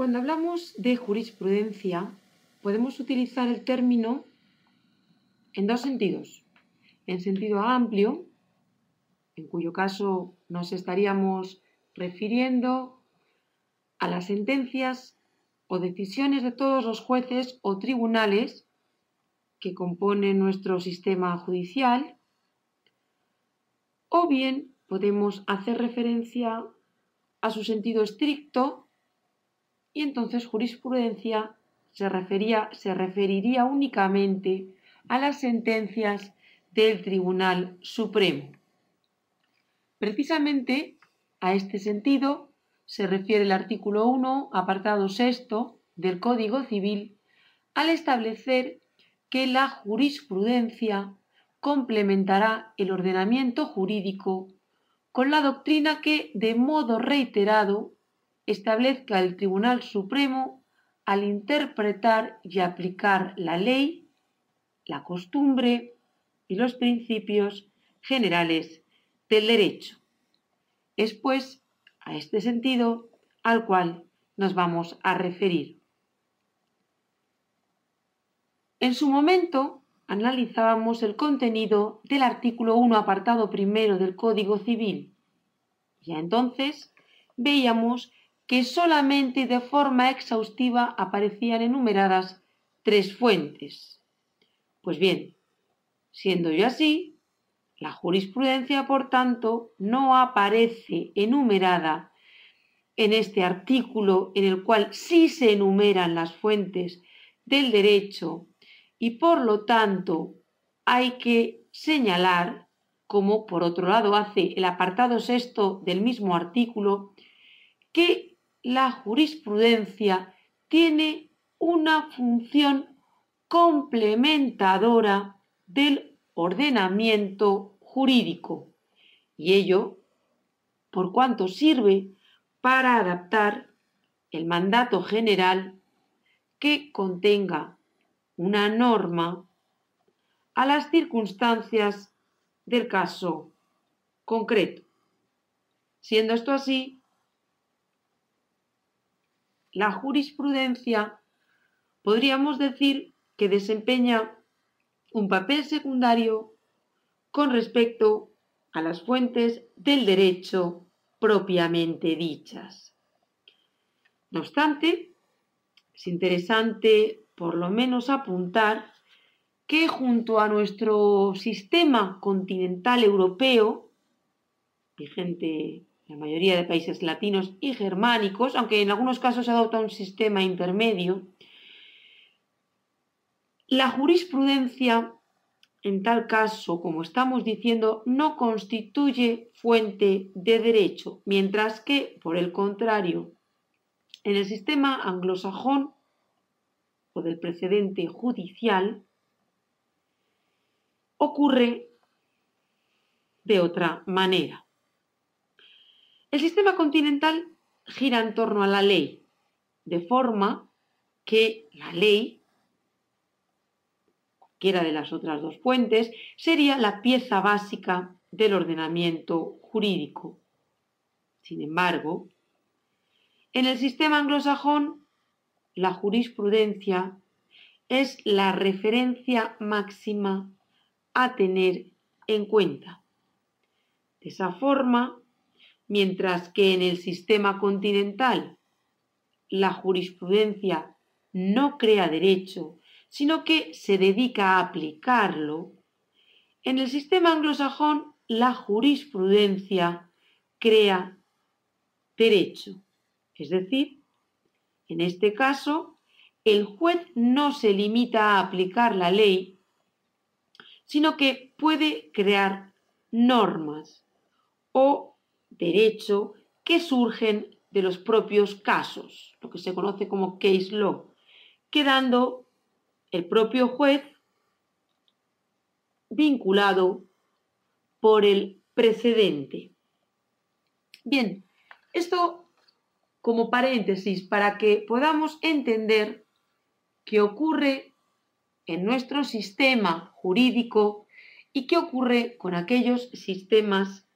Cuando hablamos de jurisprudencia, podemos utilizar el término en dos sentidos. En sentido amplio, en cuyo caso nos estaríamos refiriendo a las sentencias o decisiones de todos los jueces o tribunales que componen nuestro sistema judicial, o bien podemos hacer referencia a su sentido estricto y entonces jurisprudencia se, refería, se referiría únicamente a las sentencias del Tribunal Supremo. Precisamente a este sentido se refiere el artículo 1, apartado sexto del Código Civil, al establecer que la jurisprudencia complementará el ordenamiento jurídico con la doctrina que, de modo reiterado, establezca el Tribunal Supremo al interpretar y aplicar la ley, la costumbre y los principios generales del derecho. Es pues a este sentido al cual nos vamos a referir. En su momento analizábamos el contenido del artículo 1 apartado primero del Código Civil. Ya entonces veíamos que solamente de forma exhaustiva aparecían enumeradas tres fuentes. Pues bien, siendo yo así, la jurisprudencia, por tanto, no aparece enumerada en este artículo en el cual sí se enumeran las fuentes del derecho y por lo tanto hay que señalar, como por otro lado hace el apartado sexto del mismo artículo, que la jurisprudencia tiene una función complementadora del ordenamiento jurídico. Y ello por cuanto sirve para adaptar el mandato general que contenga una norma a las circunstancias del caso concreto. Siendo esto así, la jurisprudencia podríamos decir que desempeña un papel secundario con respecto a las fuentes del derecho propiamente dichas. No obstante, es interesante por lo menos apuntar que junto a nuestro sistema continental europeo, vigente en la mayoría de países latinos y germánicos, aunque en algunos casos adopta un sistema intermedio, la jurisprudencia, en tal caso, como estamos diciendo, no constituye fuente de derecho, mientras que, por el contrario, en el sistema anglosajón o del precedente judicial, ocurre de otra manera. El sistema continental gira en torno a la ley, de forma que la ley era de las otras dos fuentes, sería la pieza básica del ordenamiento jurídico. Sin embargo, en el sistema anglosajón, la jurisprudencia es la referencia máxima a tener en cuenta. De esa forma, mientras que en el sistema continental la jurisprudencia no crea derecho, sino que se dedica a aplicarlo, en el sistema anglosajón la jurisprudencia crea derecho. Es decir, en este caso, el juez no se limita a aplicar la ley, sino que puede crear normas o derecho que surgen de los propios casos, lo que se conoce como case law, quedando el propio juez vinculado por el precedente. Bien, esto como paréntesis para que podamos entender qué ocurre en nuestro sistema jurídico y qué ocurre con aquellos sistemas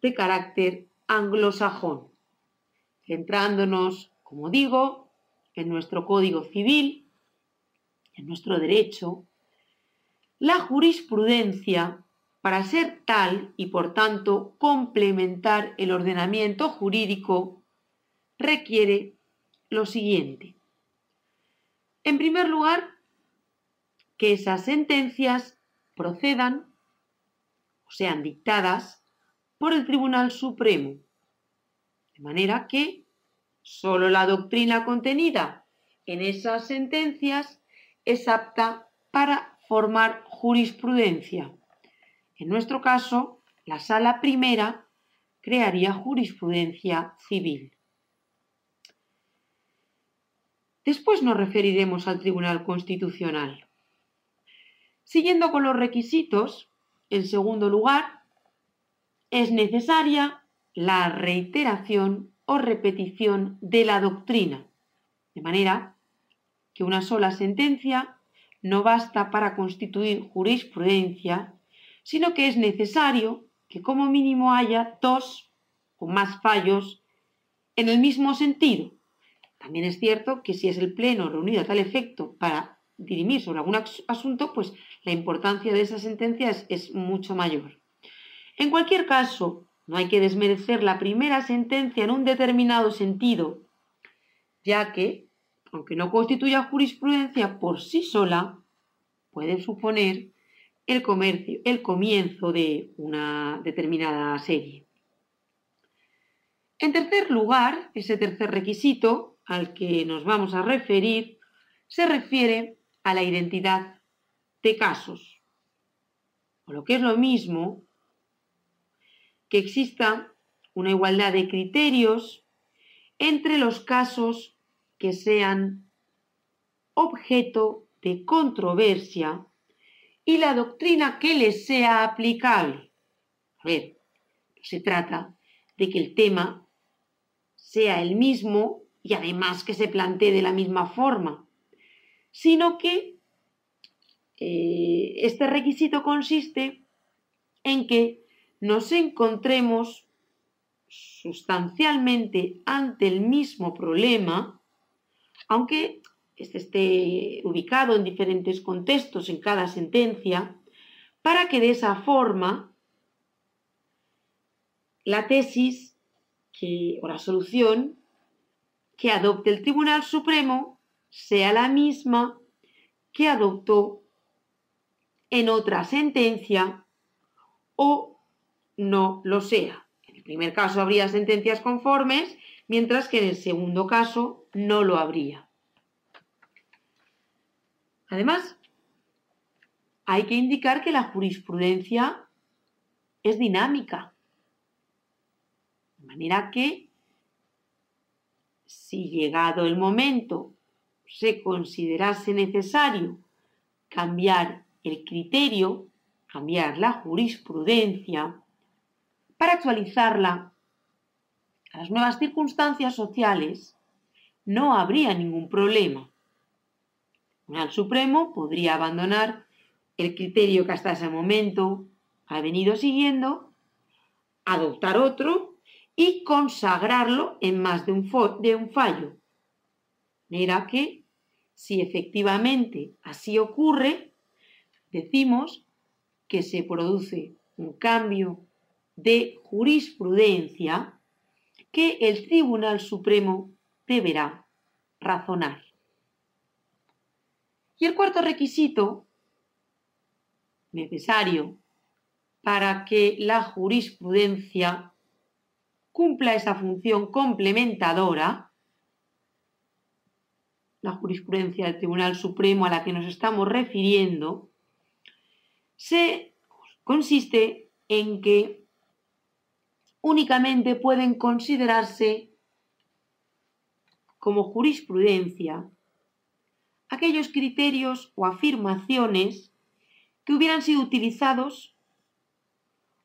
de carácter anglosajón, centrándonos, como digo, en nuestro Código Civil, en nuestro derecho, la jurisprudencia, para ser tal y por tanto complementar el ordenamiento jurídico, requiere lo siguiente. En primer lugar, que esas sentencias procedan o sean dictadas por el Tribunal Supremo, de manera que solo la doctrina contenida en esas sentencias es apta para formar jurisprudencia. En nuestro caso, la sala primera crearía jurisprudencia civil. Después nos referiremos al Tribunal Constitucional. Siguiendo con los requisitos, en segundo lugar, es necesaria la reiteración o repetición de la doctrina, de manera que una sola sentencia no basta para constituir jurisprudencia, sino que es necesario que como mínimo haya dos o más fallos en el mismo sentido. También es cierto que si es el Pleno reunido a tal efecto para dirimir sobre algún asunto, pues la importancia de esa sentencia es, mucho mayor. En cualquier caso, no hay que desmerecer la primera sentencia en un determinado sentido, ya que, aunque no constituya jurisprudencia por sí sola, puede suponer el, comercio, el comienzo de una determinada serie. En tercer lugar, ese tercer requisito al que nos vamos a referir se refiere a la identidad de casos. O lo que es lo mismo, que exista una igualdad de criterios entre los casos que sean objeto de controversia y la doctrina que les sea aplicable. A ver, se trata de que el tema sea el mismo y además que se plantee de la misma forma sino que eh, este requisito consiste en que nos encontremos sustancialmente ante el mismo problema, aunque este esté ubicado en diferentes contextos en cada sentencia, para que de esa forma la tesis o la solución que adopte el Tribunal Supremo sea la misma que adoptó en otra sentencia o no lo sea. En el primer caso habría sentencias conformes, mientras que en el segundo caso no lo habría. Además, hay que indicar que la jurisprudencia es dinámica, de manera que si llegado el momento se considerase necesario cambiar el criterio, cambiar la jurisprudencia, para actualizarla a las nuevas circunstancias sociales, no habría ningún problema. El Supremo podría abandonar el criterio que hasta ese momento ha venido siguiendo, adoptar otro y consagrarlo en más de un, de fallo. Mira que si efectivamente así ocurre, decimos que se produce un cambio de jurisprudencia que el Tribunal Supremo deberá razonar. Y el cuarto requisito necesario para que la jurisprudencia cumpla esa función complementadora la jurisprudencia del Tribunal Supremo a la que nos estamos refiriendo, se consiste en que únicamente pueden considerarse como jurisprudencia aquellos criterios o afirmaciones que hubieran sido utilizados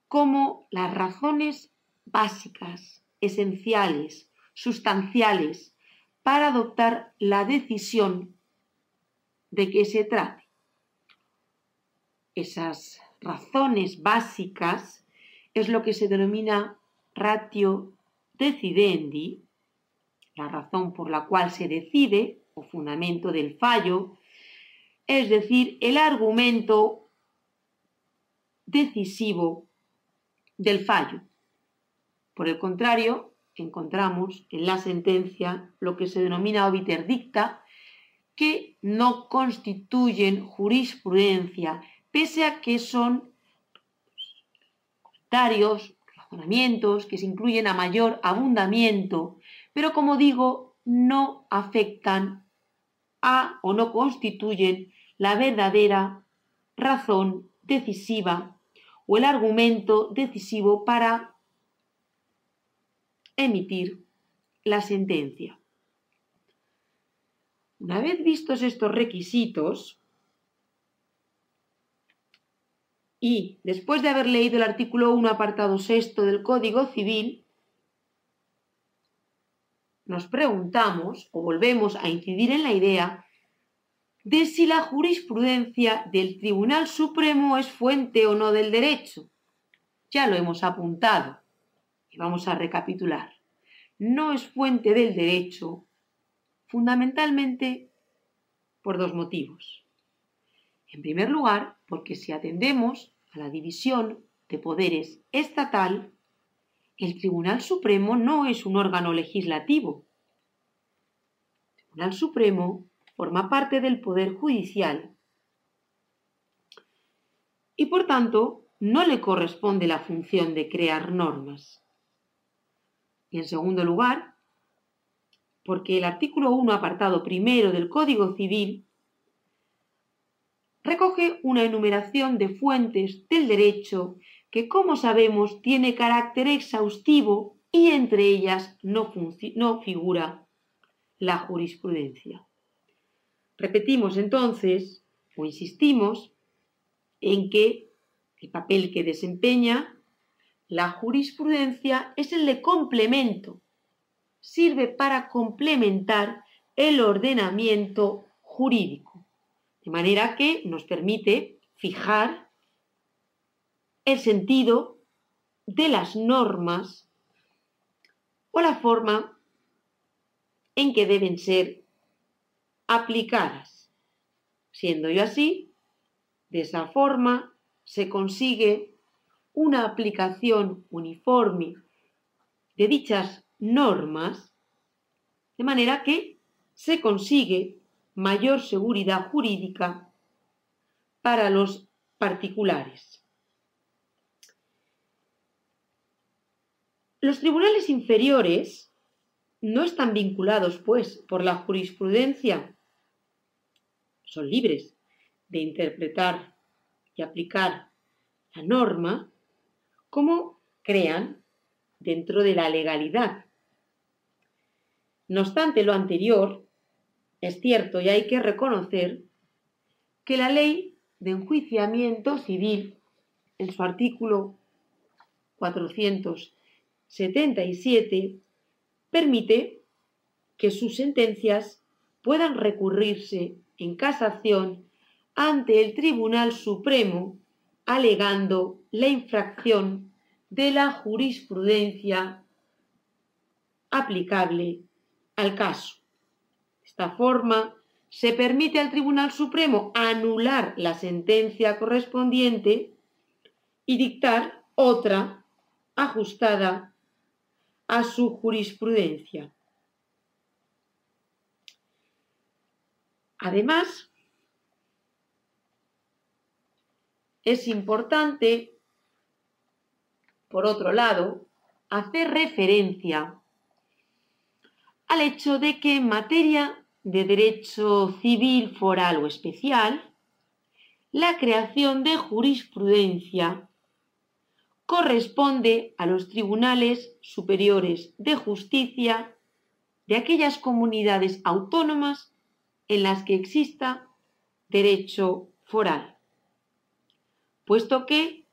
como las razones básicas, esenciales, sustanciales para adoptar la decisión de que se trate. Esas razones básicas es lo que se denomina ratio decidendi, la razón por la cual se decide o fundamento del fallo, es decir, el argumento decisivo del fallo. Por el contrario, encontramos en la sentencia lo que se denomina obiter dicta, que no constituyen jurisprudencia, pese a que son comentarios, razonamientos que se incluyen a mayor abundamiento, pero como digo, no afectan a o no constituyen la verdadera razón decisiva o el argumento decisivo para emitir la sentencia. Una vez vistos estos requisitos, y después de haber leído el artículo 1, apartado sexto del Código Civil, nos preguntamos o volvemos a incidir en la idea de si la jurisprudencia del Tribunal Supremo es fuente o no del derecho. Ya lo hemos apuntado y vamos a recapitular. No es fuente del derecho fundamentalmente por dos motivos. En primer lugar, porque si atendemos a la división de poderes estatal, el Tribunal Supremo no es un órgano legislativo. El Tribunal Supremo forma parte del Poder Judicial y por tanto no le corresponde la función de crear normas. Y en segundo lugar, porque el artículo 1, apartado primero del Código Civil, recoge una enumeración de fuentes del derecho que, como sabemos, tiene carácter exhaustivo y entre ellas no, no figura la jurisprudencia. Repetimos entonces o insistimos en que el papel que desempeña la jurisprudencia es el de complemento, sirve para complementar el ordenamiento jurídico, de manera que nos permite fijar el sentido de las normas o la forma en que deben ser aplicadas. Siendo yo así, de esa forma se consigue una aplicación uniforme de dichas normas, de manera que se consigue mayor seguridad jurídica para los particulares. Los tribunales inferiores no están vinculados, pues, por la jurisprudencia son libres de interpretar y aplicar la norma como crean dentro de la legalidad. No obstante lo anterior, es cierto y hay que reconocer que la ley de enjuiciamiento civil, en su artículo 477, permite que sus sentencias puedan recurrirse en casación ante el Tribunal Supremo alegando la infracción de la jurisprudencia aplicable al caso. De esta forma, se permite al Tribunal Supremo anular la sentencia correspondiente y dictar otra ajustada a su jurisprudencia. Además, es importante, por otro lado, hacer referencia al hecho de que en materia de derecho civil, foral o especial, la creación de jurisprudencia corresponde a los tribunales superiores de justicia de aquellas comunidades autónomas en las que exista derecho foral, puesto que,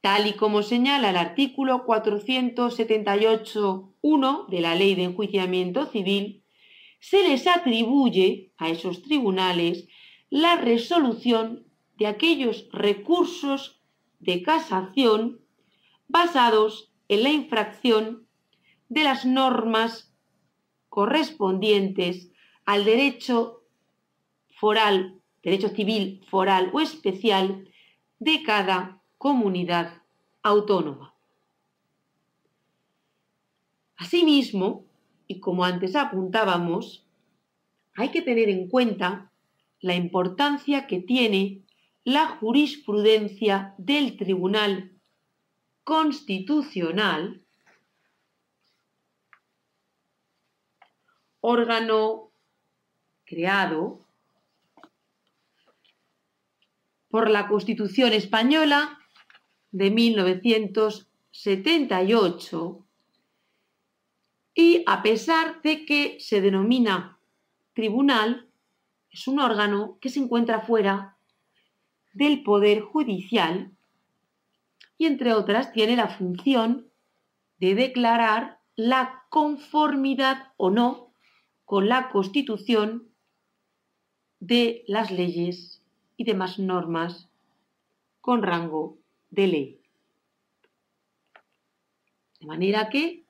tal y como señala el artículo 478.1 de la Ley de Enjuiciamiento Civil, se les atribuye a esos tribunales la resolución de aquellos recursos de casación basados en la infracción de las normas correspondientes al derecho foral, derecho civil foral o especial de cada comunidad autónoma. Asimismo, y como antes apuntábamos, hay que tener en cuenta la importancia que tiene la jurisprudencia del Tribunal Constitucional, órgano creado por la Constitución española de 1978 y a pesar de que se denomina tribunal, es un órgano que se encuentra fuera del Poder Judicial y, entre otras, tiene la función de declarar la conformidad o no con la Constitución de las leyes y demás normas con rango de ley. De manera que,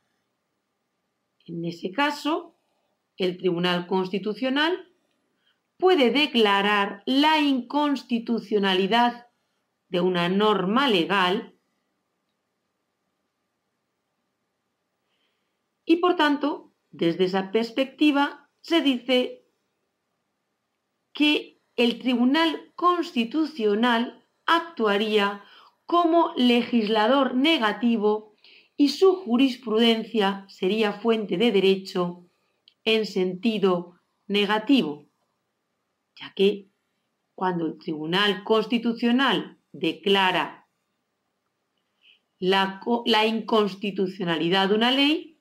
en ese caso, el Tribunal Constitucional puede declarar la inconstitucionalidad de una norma legal y por tanto, desde esa perspectiva, se dice que el Tribunal Constitucional actuaría como legislador negativo y su jurisprudencia sería fuente de derecho en sentido negativo ya que cuando el Tribunal Constitucional declara la, inconstitucionalidad de una ley,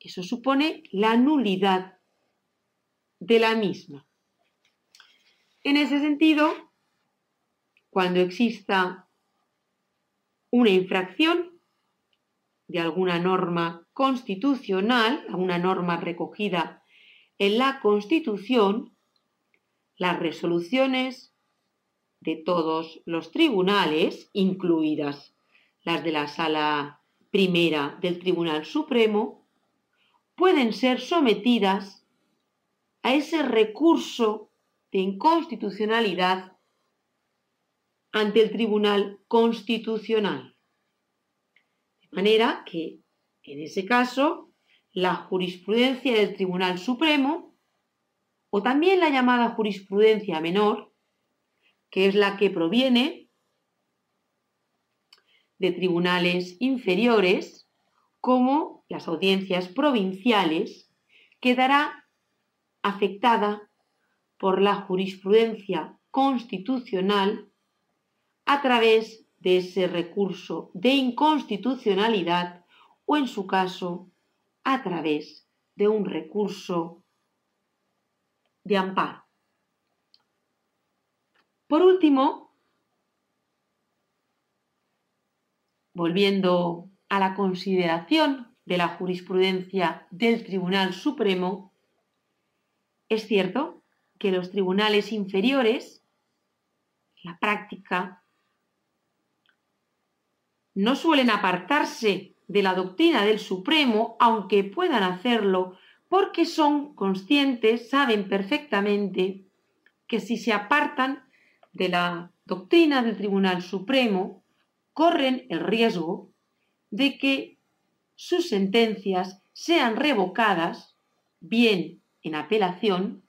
eso supone la nulidad de la misma. En ese sentido, cuando exista una infracción de alguna norma constitucional, alguna norma recogida en la Constitución, las resoluciones de todos los tribunales, incluidas las de la Sala Primera del Tribunal Supremo, pueden ser sometidas a ese recurso de inconstitucionalidad ante el Tribunal Constitucional. De manera que, en ese caso, la jurisprudencia del Tribunal Supremo o también la llamada jurisprudencia menor, que es la que proviene de tribunales inferiores como las audiencias provinciales, quedará afectada por la jurisprudencia constitucional a través de ese recurso de inconstitucionalidad o en su caso a través de un recurso de amparo. Por último, volviendo a la consideración de la jurisprudencia del Tribunal Supremo, es cierto que los tribunales inferiores, la práctica, no suelen apartarse de la doctrina del Supremo, aunque puedan hacerlo, porque son conscientes, saben perfectamente que si se apartan de la doctrina del Tribunal Supremo, corren el riesgo de que sus sentencias sean revocadas, bien en apelación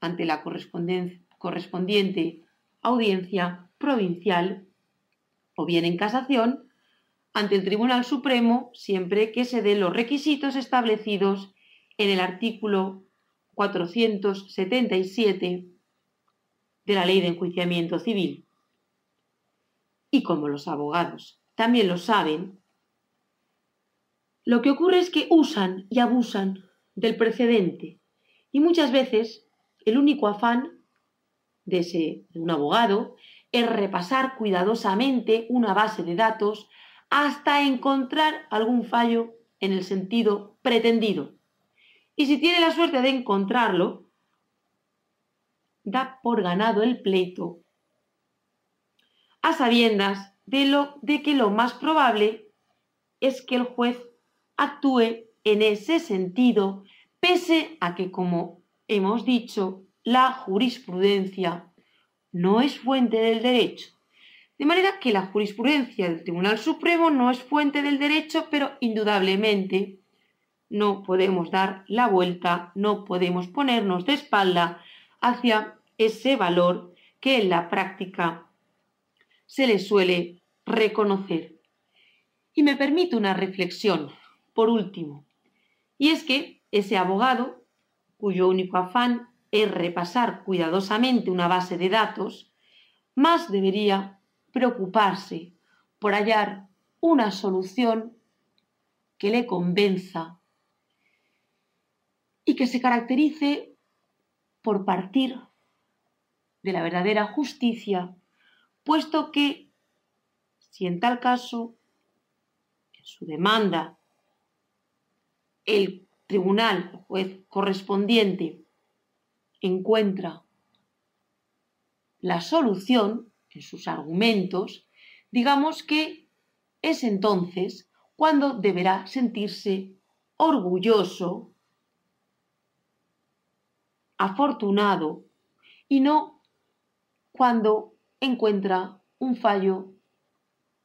ante la correspondiente audiencia provincial o bien en casación ante el Tribunal Supremo siempre que se den los requisitos establecidos en el artículo 477 de la Ley de Enjuiciamiento Civil. Y como los abogados también lo saben, lo que ocurre es que usan y abusan del precedente y muchas veces el único afán de, de un abogado es repasar cuidadosamente una base de datos hasta encontrar algún fallo en el sentido pretendido. Y si tiene la suerte de encontrarlo, da por ganado el pleito a sabiendas de, lo, de que lo más probable es que el juez actúe en ese sentido, pese a que, como hemos dicho, la jurisprudencia no es fuente del derecho. De manera que la jurisprudencia del Tribunal Supremo no es fuente del derecho, pero indudablemente no podemos dar la vuelta, no podemos ponernos de espalda hacia ese valor que en la práctica se le suele reconocer. Y me permito una reflexión, por último, y es que ese abogado, cuyo único afán es repasar cuidadosamente una base de datos, más debería preocuparse por hallar una solución que le convenza y que se caracterice por partir de la verdadera justicia, puesto que si en tal caso, en su demanda, el tribunal, el juez correspondiente, encuentra la solución en sus argumentos, digamos que es entonces cuando deberá sentirse orgulloso, afortunado, y no cuando encuentra un fallo,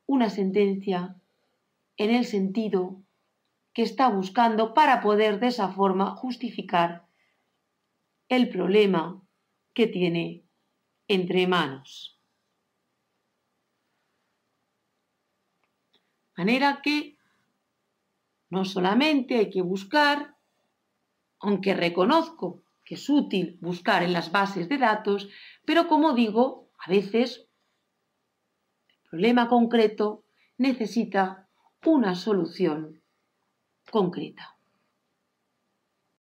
una sentencia en el sentido que está buscando para poder de esa forma justificar el problema que tiene entre manos. Manera que no solamente hay que buscar, aunque reconozco que es útil buscar en las bases de datos, pero como digo, a veces el problema concreto necesita una solución concreta.